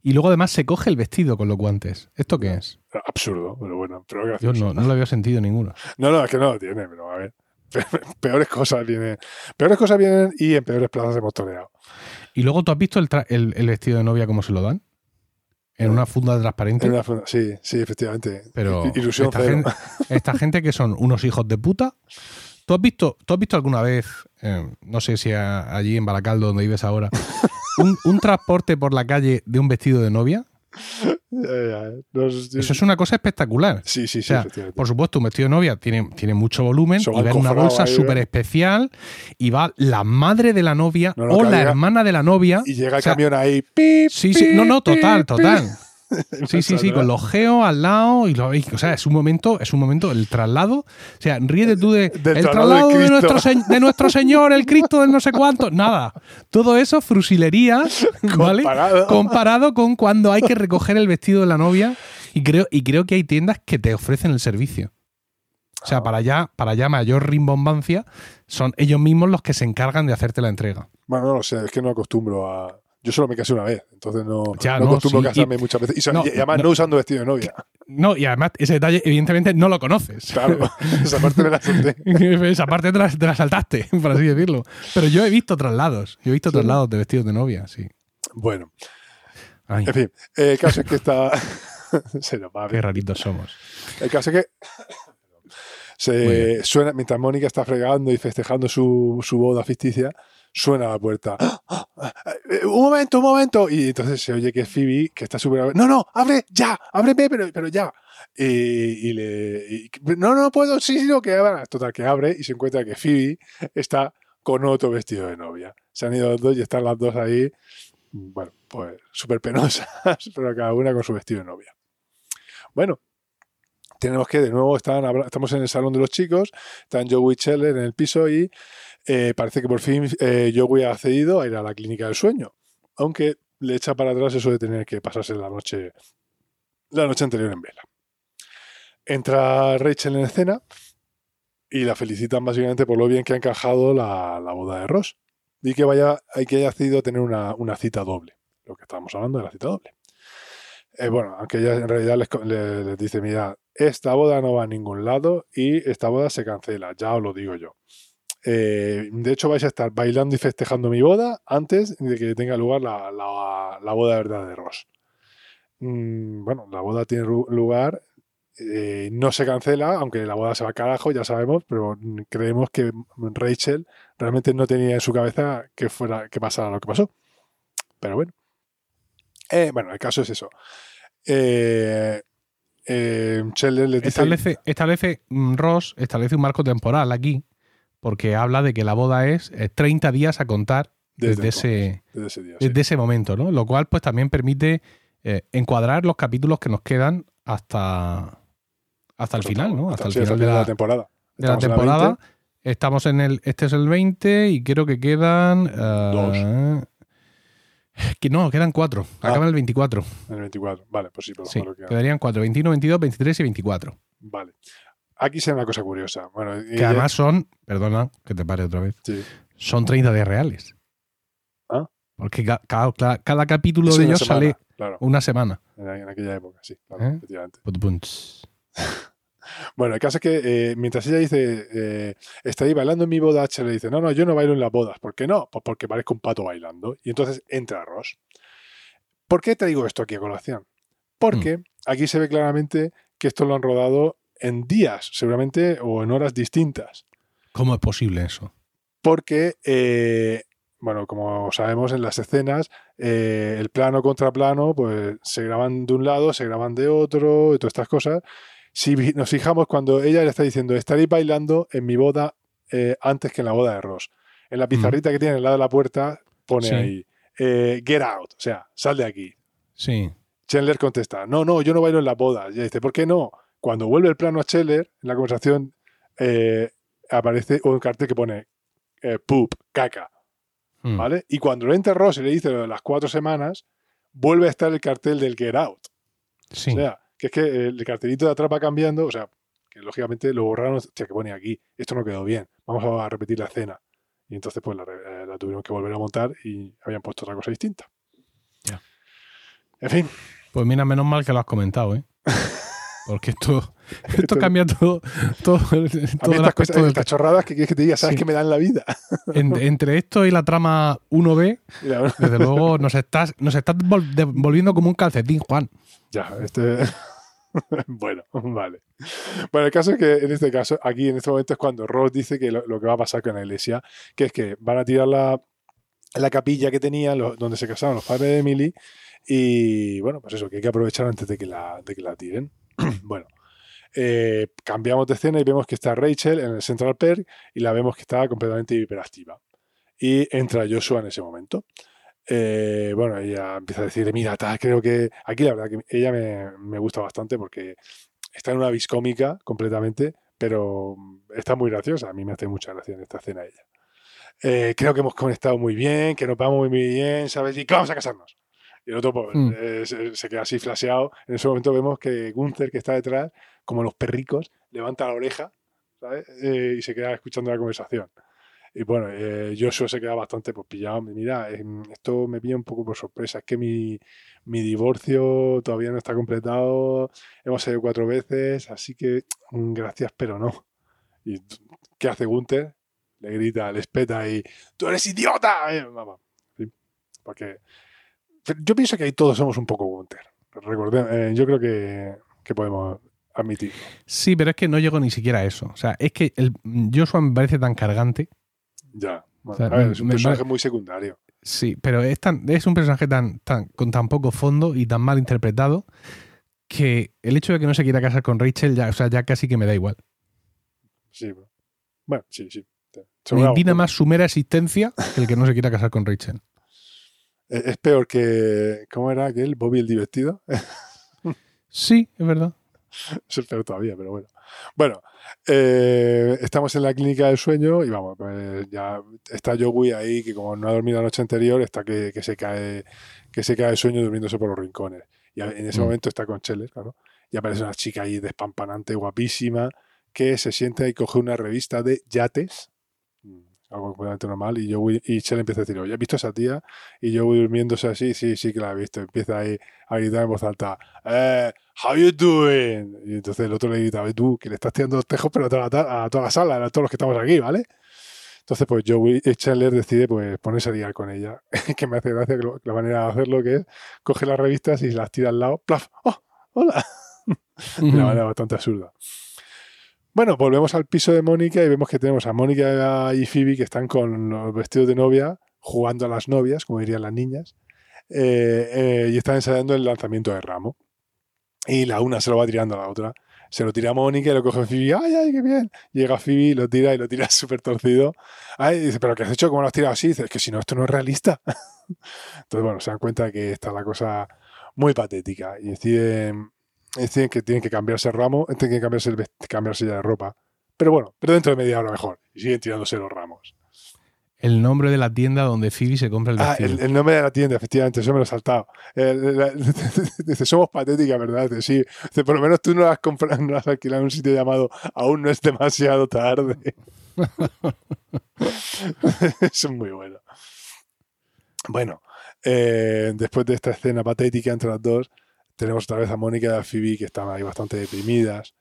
Y luego además se coge el vestido con los guantes. ¿Esto qué es? Absurdo, pero bueno, pero Yo gracioso. no, no le había sentido ninguno. No, no, es que no lo tiene, pero a ver. Peores cosas vienen. Peores cosas vienen y en peores plazas hemos toreado. ¿Y luego tú has visto el, el- el vestido de novia cómo se lo dan? En una funda transparente. En una funda- sí, sí, efectivamente. Pero Ilusión esta, cero. gente, esta gente que son unos hijos de puta, ¿Tú has visto, tú has visto alguna vez, eh, no sé si a- allí en Baracaldo, donde vives ahora, un, un transporte por la calle de un vestido de novia? Eso es una cosa espectacular. Sí, sí, sí. O sea, por supuesto, un vestido de novia tiene, tiene mucho volumen y va en una bolsa súper ¿eh? especial y va la madre de la novia No, no, o la llega- hermana de la novia. Y llega el o sea, camión ahí. pip, Sí, sí, no, no, total, total. Sí, sí, sí, con los geos al lado y lo, y, o sea, es un momento, es un momento, el traslado, o sea, ríete tú de Del el traslado de nuestro, se- de nuestro Señor, el Cristo del no sé cuánto, nada. Todo eso frusilería, ¿vale? Comparado. Comparado con cuando hay que recoger el vestido de la novia y creo, y creo que hay tiendas que te ofrecen el servicio. O sea, para allá, para allá mayor rimbombancia, son ellos mismos los que se encargan de hacerte la entrega. Bueno, no lo sé, es que no acostumbro a. Yo solo me casé una vez, entonces no, Ya, no no, acostumbro sí, casarme y- muchas veces. Y, so- no, y además no. usando vestido de novia. No, y además ese detalle, evidentemente, no lo conoces. Claro, esa parte me la solté. Esa parte te la, te la saltaste, por así decirlo. Pero yo he visto traslados. Yo he visto Sí. traslados de vestidos de novia, sí. Bueno, Ay, en fin, el caso es que está. se nos va a qué raritos somos. El caso es que. Se suena, mientras Mónica está fregando y festejando su, su boda ficticia, suena la puerta. ¡Ah! ¡Ah! ¡Ah! Eh, Un momento, un momento. Y entonces se oye que Phoebe, que está súper. No, no, abre ya, ábreme, pero, pero ya. Y, y le. y- no, no puedo, sí, sí, no, que abra. Total, que abre y se encuentra que Phoebe está con otro vestido de novia. Se han ido los dos y están las dos ahí. Bueno, pues súper penosas, pero cada una con su vestido de novia. Bueno, tenemos que de nuevo están, estamos en el salón de los chicos, están Joey Scheller en el piso y eh, parece que por fin eh, Joey ha accedido a ir a la clínica del sueño, aunque le echa para atrás eso de tener que pasarse la noche, la noche anterior en vela. Entra Rachel en escena y la felicitan básicamente por lo bien que ha encajado la, la boda de Ross y que vaya, que haya accedido a tener una, una cita doble, lo que estábamos hablando de la cita doble. Eh, bueno, aunque ella en realidad les, les dice, mira, esta boda no va a ningún lado y esta boda se cancela, ya os lo digo yo. Eh, de hecho, vais a estar bailando y festejando mi boda antes de que tenga lugar la, la- la boda verdad de Ross. Mm, bueno, la boda tiene lugar, eh, no se cancela, aunque la boda se va al carajo, ya sabemos, pero creemos que Rachel realmente no tenía en su cabeza que fuera que pasara lo que pasó. Pero bueno. Eh, bueno, el caso es eso. Establece, establece mm, Ross establece un marco temporal aquí, porque habla de que la boda es eh, 30 días a contar Desde desde, ese, desde ese día. sí. desde ese momento, ¿no? Lo cual, pues, también permite eh, encuadrar los capítulos que nos quedan hasta, hasta el final, ¿no? Hasta el sí, final de la, temporada. de la Estamos en la temporada. 20. Estamos en el. Este es el 20 y creo que quedan. eh, Que no, quedan cuatro. Ah. Acaban el 24. En el 24. Vale, pues sí, por Sí, quedarían cuatro: 21, 22, 23 y 24. Vale. Aquí se ve una cosa curiosa. Bueno, y Que además son. Perdona, que te pare otra vez. sí. Son 30 días reales. Ah. Porque ca- ca- cada, cada capítulo Es de ellos semana, sale Claro, una semana. en, en aquella época, sí, claro, ¿Eh? efectivamente. Bueno, el caso es que eh, mientras ella dice, eh, está ahí bailando en mi boda, H le dice, no, no, yo no bailo en las bodas. ¿Por qué no? Pues porque parezco un pato bailando. Y entonces entra Ross. ¿Por qué traigo esto aquí a colación? Porque Mm. aquí se ve claramente que esto lo han rodado en días, seguramente, o en horas distintas. ¿Cómo es posible eso? Porque, eh, bueno, como sabemos en las escenas, eh, el plano contra plano, pues se graban de un lado, se graban de otro, y todas estas cosas. Si nos fijamos cuando ella le está diciendo, estaréis bailando en mi boda eh, antes que en la boda de Ross. En la pizarrita que tiene al lado de la puerta pone Sí. ahí, get out, o sea, sal de aquí. Sí. Chandler contesta, no, no, yo no bailo en las bodas. Y ella dice, ¿por qué no? Cuando vuelve el plano a Chandler, en la conversación eh, aparece un cartel que pone eh, poop, caca, Mm. ¿vale? Y cuando entra Ross y le dice lo de las cuatro semanas, vuelve a estar el cartel del get out. Sí. O sea, que es que el cartelito de atrás va cambiando, o sea, que lógicamente lo borraron, hostia, que pone aquí, esto no quedó bien, vamos a repetir la escena. Y entonces pues la, eh, la tuvieron que volver a montar y habían puesto otra cosa distinta. Ya. En fin, Pues mira, menos mal que lo has comentado, ¿eh? Porque esto, esto cambia todo, todo, todo estas cosas, del- estas chorradas que quieres que te diga, sabes Sí. que me dan la vida. en- entre esto y la trama 1B, Y la- desde luego nos estás, nos estás volviendo como un calcetín, Juan. ya, este, bueno, vale. Bueno, el caso es que en este caso, aquí en este momento es cuando Ross dice que lo, que va a pasar con la iglesia, que es que van a tirar la, la capilla que tenían, donde se casaron los padres de Emily, y bueno, pues eso, que hay que aprovechar antes de que la, de que la tiren. bueno, eh, cambiamos de escena y vemos que está Rachel en el Central Perk y la vemos que está completamente hiperactiva. Y entra Joshua en ese momento. Eh, bueno, ella empieza a decir, mira, creo que aquí la verdad que ella me, gusta bastante porque está en una viscómica completamente, pero está muy graciosa. A mí me hace mucha gracia en esta escena ella. Eh, creo que hemos conectado muy bien, que nos vamos muy bien, ¿sabes? Y que vamos a casarnos. Y el otro pues, mm. eh, se, queda así flaseado. En ese momento vemos que Gunther, que está detrás, como los perricos, levanta la oreja ¿sabes? y se queda escuchando la conversación. Y bueno, eh, Joshua se queda bastante pues, pillado. Mira, esto me pilla un poco por sorpresa. Es que mi, mi divorcio todavía no está completado. Hemos salido cuatro veces, así que mm, gracias, pero no. ¿Y qué hace Gunther? Le grita, le espeta y ¡Tú eres idiota! Eh, porque yo pienso que ahí todos somos un poco. Recordemos, eh, yo creo que, que podemos admitirlo. Sí, pero es que no llego ni siquiera a eso. O sea, es que el Joshua me parece tan cargante ya. es un personaje muy secundario. Sí, pero es, tan, es un personaje tan, tan, con tan poco fondo y tan mal interpretado que el hecho de que no se quiera casar con Rachel ya, o sea, ya casi que me da igual. Sí, bueno, sí, sí. Me indigna más su mera existencia que el que no se quiera casar con Rachel. Es peor que. ¿Cómo era aquel? Bobby el divertido. sí, es verdad. Es peor todavía, pero bueno. Bueno, eh, estamos en la clínica del sueño y vamos, pues ya está Joey ahí que como no ha dormido la noche anterior, está que, se cae que se cae el sueño durmiéndose por los rincones. Y en ese mm. momento está con Cheller, claro. Y aparece una chica ahí despampanante, guapísima, que se siente y coge una revista de yates algo completamente normal. Y, yo y Chell empieza a decir, oye, ¿has visto a esa tía? Y yo voy durmiéndose así, sí, sí que la he visto. Empieza ahí a gritar en voz alta, eh, how you doing? Y entonces el otro le grita, tú, que le estás tirando los tejos, pero a toda, la, a toda la sala, a todos los que estamos aquí, ¿vale? Entonces, pues Joey Chandler decide pues, ponerse a liar con ella. que me hace gracia que la manera de hacerlo que es coge las revistas y las tira al lado, ¡plaf! ¡Oh! ¡Hola! de una manera bastante absurda. Bueno, volvemos al piso de Mónica y vemos que tenemos a Mónica y Phoebe que están con los vestidos de novia, jugando a las novias, como dirían las niñas, eh, eh, y están ensayando el lanzamiento de ramo. Y la una se lo va tirando a la otra. Se lo tira a Mónica y lo coge Phoebe. ¡Ay, ay, qué bien! Llega Phoebe, lo tira y lo tira súper torcido. Ay, dice, ¿pero qué has hecho? ¿Cómo lo has tirado así? Dice, es que si no, esto no es realista. Entonces, bueno, se dan cuenta que está la cosa muy patética y deciden deciden que tienen que cambiarse el ramo, tienen que cambiarse, el, cambiarse ya de ropa. Pero bueno, pero dentro de media hora mejor. Y siguen tirándose los ramos. El nombre de la tienda donde Phoebe se compra el ah, vestido. Ah, el, nombre de la tienda, efectivamente, eso me lo he saltado. dice, somos patéticas, ¿verdad? Dice, sí. Dice, por lo menos tú no has comprado, no has alquilado en un sitio llamado Aún no es demasiado tarde. eso es muy bueno. Bueno, eh, después de esta escena patética entre las dos, tenemos otra vez a Mónica y a Phoebe que están ahí bastante deprimidas.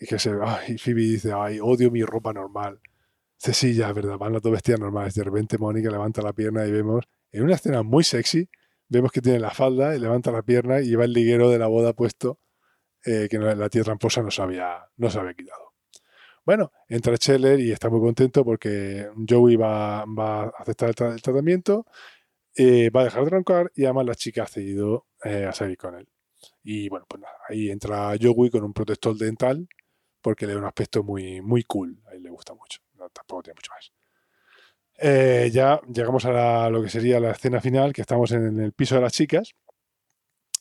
Y que se. Ay, Phoebe dice, ay, odio mi ropa normal. Dice, verdad, van las dos vestidas normales. De repente Mónica levanta la pierna y vemos, en una escena muy sexy, vemos que tiene la falda y levanta la pierna y lleva el liguero de la boda puesto eh, que la tía tramposa no se había, no quitado. Bueno, entra Scheller y está muy contento porque Joey va, va a aceptar el, tratamiento, eh, va a dejar de roncar y además la chica ha cedido eh, a salir con él. Y bueno, pues nada, ahí entra Joey con un protector dental porque le da un aspecto muy, muy cool. A él le gusta mucho. tampoco tiene mucho más. Eh, ya llegamos a lo que sería la escena final, que estamos en, el piso de las chicas.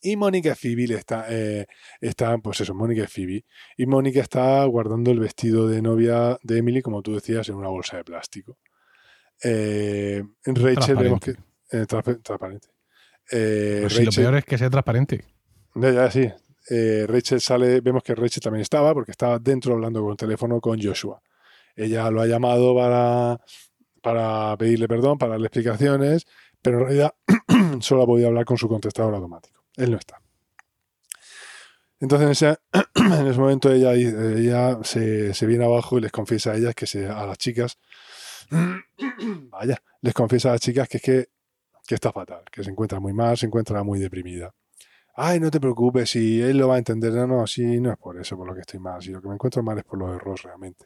Y Mónica Phoebe está, eh, están, pues eso, Mónica Phoebe. Y Mónica está guardando el vestido de novia de Emily, como tú decías, en una bolsa de plástico. Eh, Rachel vemos que. transparente. lo peor es que sea transparente. Ya, sí. Eh, Rachel sale, vemos que Rachel también estaba, porque estaba dentro hablando con teléfono con Joshua. Ella lo ha llamado para, para pedirle perdón, para darle explicaciones, pero en realidad solo ha podido hablar con su contestador automático. Él no está. Entonces, en ese, en ese momento ella, ella se, se, viene abajo y les confiesa a ellas que se, a las chicas, vaya, les confiesa a las chicas que es que, que está fatal, que se encuentra muy mal, se encuentra muy deprimida. Ay, no te preocupes, si él lo va a entender. No, no, sí, no es por eso por lo que estoy mal. Si lo que me encuentro mal es por lo de Ross realmente.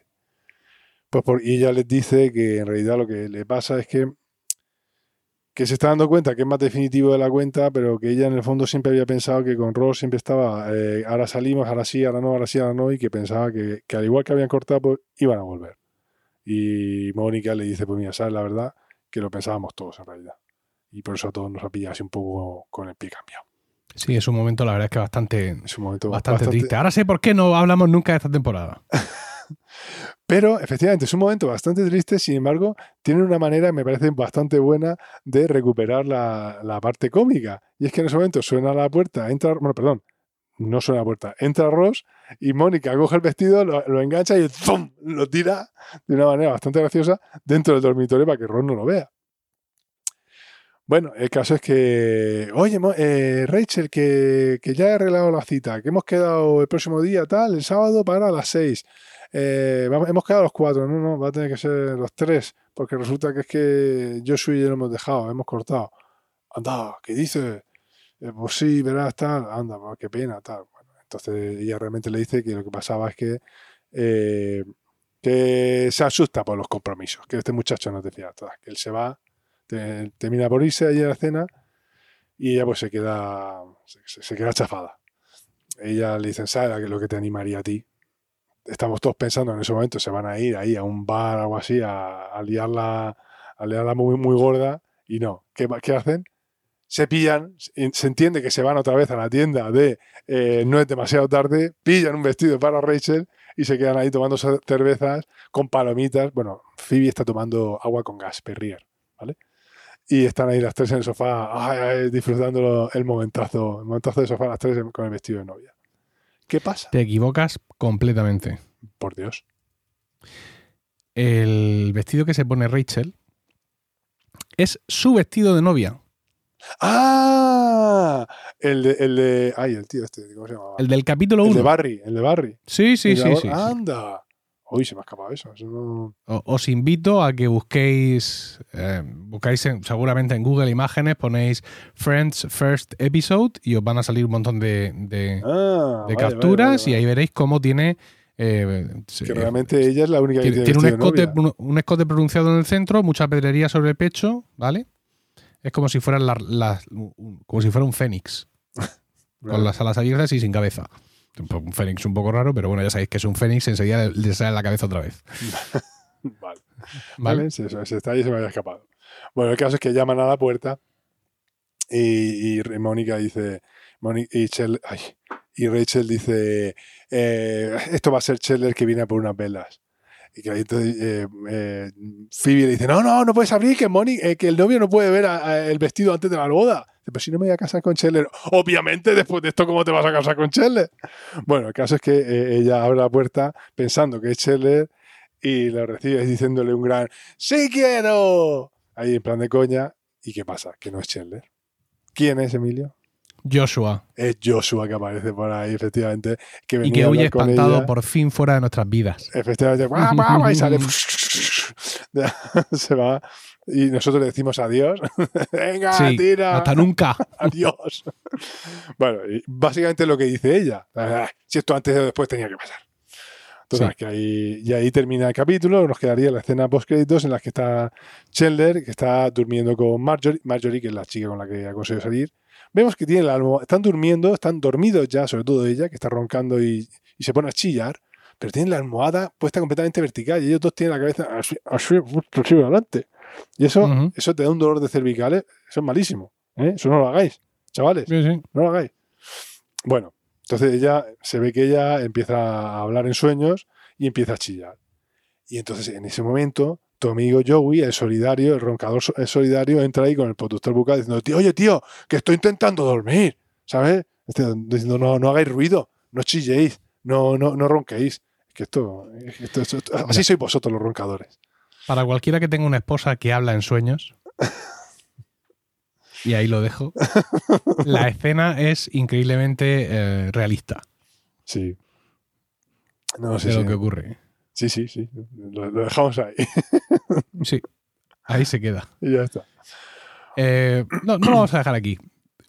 Pues por, y ella les dice que en realidad lo que le pasa es que, que se está dando cuenta que es más definitivo de la cuenta, pero que ella en el fondo siempre había pensado que con Ross siempre estaba, eh, ahora salimos, ahora sí, ahora no, ahora sí, ahora no, y que pensaba que, que al igual que habían cortado, pues iban a volver. Y Mónica le dice, pues mira, sabes la verdad, que lo pensábamos todos en realidad. Y por eso a todos nos ha pillado así un poco con el pie cambiado. Sí, es un momento, la verdad es que bastante, Es un momento bastante, triste. Ahora sé por qué no hablamos nunca de esta temporada. Pero efectivamente es un momento bastante triste, sin embargo, tienen una manera, me parece bastante buena, de recuperar la, la parte cómica. Y es que en ese momento suena la puerta, entra, bueno, perdón, no suena la puerta, entra Ross y Mónica coge el vestido, lo, lo engancha y ¡zum! lo tira de una manera bastante graciosa dentro del dormitorio para que Ross no lo vea. Bueno, el caso es que, oye, eh, Rachel, que, que ya he arreglado la cita, que hemos quedado el próximo día, tal, el sábado para las seis. Eh, hemos quedado los cuatro, no, no, va a tener que ser los tres, porque resulta que es que Joshua y yo lo hemos dejado, hemos cortado. Anda, ¿qué dices? Eh, pues sí, verás, tal, anda, pues qué pena, tal. Bueno, entonces ella realmente le dice que lo que pasaba es que, que se asusta por los compromisos, que este muchacho no te fía, que él se va, te- termina por irse allí a la cena y ella pues se queda, se, queda chafada. Ella le dice, ¿sabes lo que te animaría a ti? Estamos todos pensando en ese momento, se van a ir ahí a un bar o algo así, a, liarla, a liarla muy, muy gorda y no. ¿Qué, qué hacen? Se pillan, se entiende que se van otra vez a la tienda de eh, no es demasiado tarde, pillan un vestido para Rachel y se quedan ahí tomando ce- cervezas con palomitas. Bueno, Phoebe está tomando agua con gas, Perrier, ¿vale? Y están ahí las tres en el sofá, ay, ay, disfrutando el momentazo, el momentazo de sofá las tres con el vestido de novia. ¿Qué pasa? Te equivocas completamente. Por Dios. El vestido que se pone Rachel es su vestido de novia. ¡Ah! El de, el de. Ay, el tío este, ¿cómo se llamaba? El del capítulo El de 1. Barry, el de Barry. Sí, sí, sí, sí. sí. ¡Anda! Uy, se me ha escapado eso. eso no... O- Os invito a que busquéis, eh, buscáis en- seguramente en Google Imágenes, ponéis Friends First Episode y os van a salir un montón de, de- Ah, de vale, capturas vale, vale, y ahí veréis cómo tiene... eh, Que realmente ella es la única que tiene, tiene, un, escote, un, un escote pronunciado en el centro, mucha pedrería sobre el pecho, ¿vale? Es como si fuera, la- como si fuera un fénix, con las alas abiertas y sin cabeza. Un po- Un fénix un poco raro, pero bueno, ya sabéis que es un fénix, enseguida le- le sale la cabeza otra vez. Vale. ¿vale? Vale, se, se- se está ahí y se me había escapado. Bueno, el caso es que llaman a la puerta y, y Mónica dice. Moni- y, Chel- ay, y Rachel dice: eh, Esto va a ser Cheller que viene a por unas velas. Y que ahí entonces, eh, eh, Phoebe le dice: No, no, no puedes abrir, que, Moni- eh, que el novio no puede ver el vestido antes de la boda. Pero si no me voy a casar con Cheller. Obviamente, después de esto, ¿cómo te vas a casar con Cheller? Bueno, el caso es que eh, ella abre la puerta pensando que es Cheller y lo recibe diciéndole un gran ¡Sí quiero! Ahí en plan de coña. ¿Y qué pasa? Que no es Chandler. ¿Quién es Emilio? Joshua, Es Joshua que aparece por ahí, efectivamente. Que y venía que a huye espantado ella. por fin fuera de nuestras vidas. Efectivamente, ¡guau, guau, guau! y sale. se va. Y nosotros le decimos adiós. Venga, Sí, tira. hasta nunca. Adiós. bueno, y básicamente lo que dice ella. Ah, Si esto antes o después tenía que pasar. Entonces, Sí. que ahí, y ahí termina el capítulo. Nos quedaría la escena post créditos en la que está Chandler, que está durmiendo con Marjorie, Marjorie, que es la chica con la que ha conseguido salir. Vemos que tienen la almohada, están durmiendo, están dormidos ya, sobre todo ella, que está roncando y, y se pone a chillar, pero tienen la almohada puesta completamente vertical y ellos dos tienen la cabeza así, así, así adelante. Y eso, Ujú. eso te da un dolor de cervicales, eso es malísimo. ¿eh? Eso no lo hagáis, chavales. Sí, sí. No lo hagáis. Bueno, entonces ella se ve que ella empieza a hablar en sueños y empieza a chillar. Y entonces en ese momento, tu amigo Joey, el solidario, el roncador el solidario, entra ahí con el protector bucal diciendo, tío, oye, tío, que estoy intentando dormir. ¿Sabes? Este, Diciendo, no, no hagáis ruido, no chilléis, no, no, no ronquéis. Es que esto, esto- esto- esto- así sois vosotros los roncadores. Para cualquiera que tenga una esposa que habla en sueños, y ahí lo dejo, la escena es increíblemente eh, realista Sí. No, sí, de sí. lo que ocurre. Sí, sí, sí. Lo, lo dejamos ahí Sí, ahí se queda. y ya está. Eh, no, no lo vamos a dejar aquí.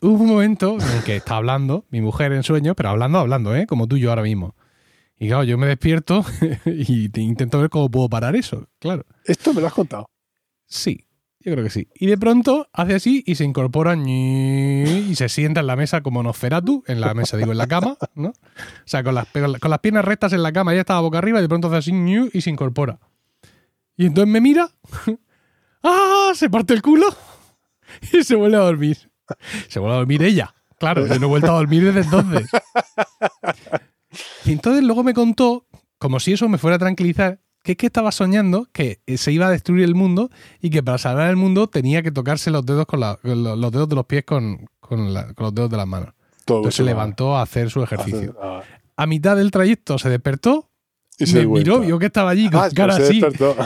hubo un momento en el que está hablando, mi mujer en sueño, pero hablando, hablando, ¿eh? Como tú y yo ahora mismo. Y claro, yo me despierto y te intento ver cómo puedo parar eso, claro. Esto me lo has contado. Sí, yo creo que sí. Y de pronto hace así y se incorpora y se sienta en la mesa como Nosferatu, en la mesa, digo, en la cama, ¿no? O sea, con las, con las piernas rectas en la cama, ella estaba boca arriba y de pronto hace así y se incorpora. Y entonces me mira, ¡ah! Se parte el culo y se vuelve a dormir. Se vuelve a dormir ella. Claro, yo no he vuelto a dormir desde entonces. Y entonces luego me contó, como si eso me fuera a tranquilizar, que es que estaba soñando que se iba a destruir el mundo y que para salvar el mundo tenía que tocarse los dedos con, la, con los, dedos de los pies con, con, la- con los dedos de las manos. Todo Entonces se levantó a hacer su ejercicio. ah, A mitad del trayecto se despertó, y se me miró, vio que estaba allí con Ah, cara así. despertó.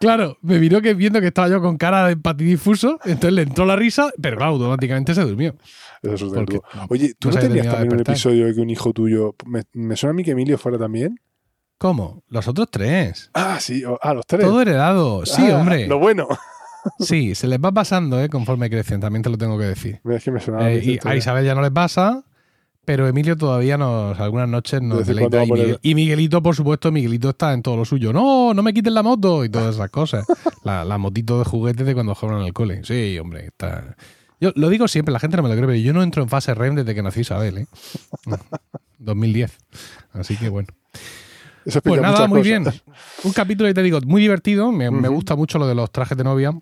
Claro, me miró que viendo que estaba yo con cara de patidifuso, entonces le entró la risa, pero claro, automáticamente se durmió. Eso es Porque. Oye, ¿tú no no tenías también un episodio de que un hijo tuyo. Me, me suena a mí que Emilio fuera también. ¿Cómo? Los otros tres. Ah, sí, o- ah, los tres. Todo heredado. Sí, Ah, hombre. Lo bueno. Sí, se les va pasando, ¿eh? Conforme crecen, también te lo tengo que decir. Mira, es que me sonaba. Eh, y a. Isabel ya no les pasa, pero Emilio todavía nos, algunas noches nos deleita. Y, a Miguel- y Miguelito, por supuesto, Miguelito está en todo lo suyo. No, no me quiten la moto y todas esas cosas. La, la motito de juguete de cuando juegan al cole. Sí, hombre, está. Yo lo digo siempre, la gente no me lo cree, pero yo no entro en fase REM desde que nací Isabel, ¿eh? 2010. Así que bueno. Eso Pues nada, muy cosas. bien. Un capítulo, ya te digo, muy divertido. Me, gusta mucho lo de los trajes de novia.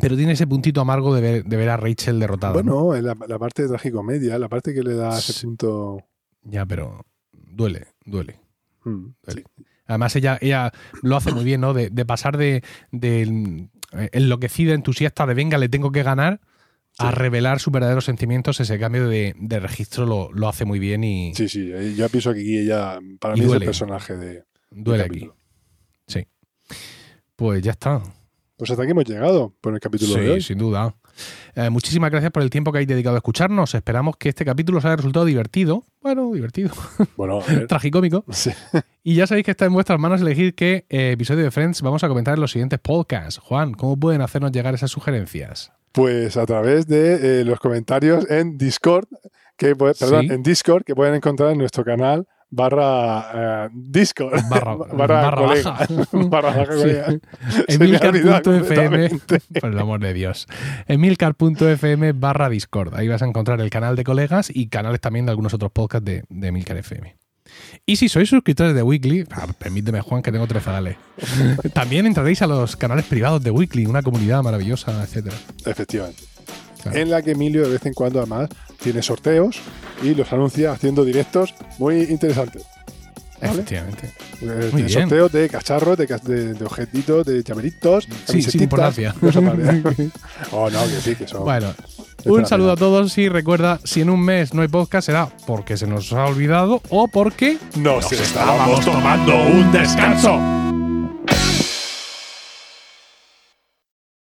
Pero tiene ese puntito amargo de ver, de ver a Rachel derrotada. ¿no? Bueno, en la, la parte de tragicomedia, la parte que le da ese punto. Ya, pero duele, duele. mm, duele. Además, ella, ella lo hace muy bien, ¿no? De, de pasar de, de enloquecida, entusiasta, de venga, le tengo que ganar, a revelar sus verdaderos sentimientos. Ese cambio de, de registro lo, lo hace muy bien y Sí, sí, eh, yo pienso que aquí ella, para mí, es duele. el personaje de. duele aquí. Sí. Pues ya está. Pues hasta aquí hemos llegado por el capítulo de Sí, hoy. sin duda. Eh, muchísimas gracias por el tiempo que habéis dedicado a escucharnos. Esperamos que este capítulo os haya resultado divertido. Bueno, divertido. Bueno, ver, Tragicómico. sí. Y ya sabéis que está en vuestras manos elegir qué eh, episodio de Friends vamos a comentar en los siguientes podcasts. Juan, ¿cómo pueden hacernos llegar esas sugerencias? Pues a través de eh, los comentarios en Discord, que perdón, Sí. en Discord, que pueden encontrar en nuestro canal barra eh, Discord, Barra, barra, barra colega. baja. barra baja Sí. Emilcar.fm, por el amor de Dios. Emilcar.fm barra Discord. Ahí vas a encontrar el canal de colegas y canales también de algunos otros podcasts de, de Emilcar FM. Y si sois suscriptores de Weekly, ah, permíteme Juan que tengo tres zagales. También entraréis a los canales privados de Weekly, una comunidad maravillosa, etcétera. Efectivamente. Claro. En la que Emilio de vez en cuando además tiene sorteos y los anuncia haciendo directos muy interesantes. ¿Vale? Efectivamente. Eh, Muy bien. sorteos de cacharros, de, de, de objetitos, de llaveritos, Sí, sin importancia. oh, no, que sí, que son. Bueno, un saludo a todos y recuerda, si en un mes no hay podcast será porque se nos ha olvidado o porque Nos estábamos tomando un descanso.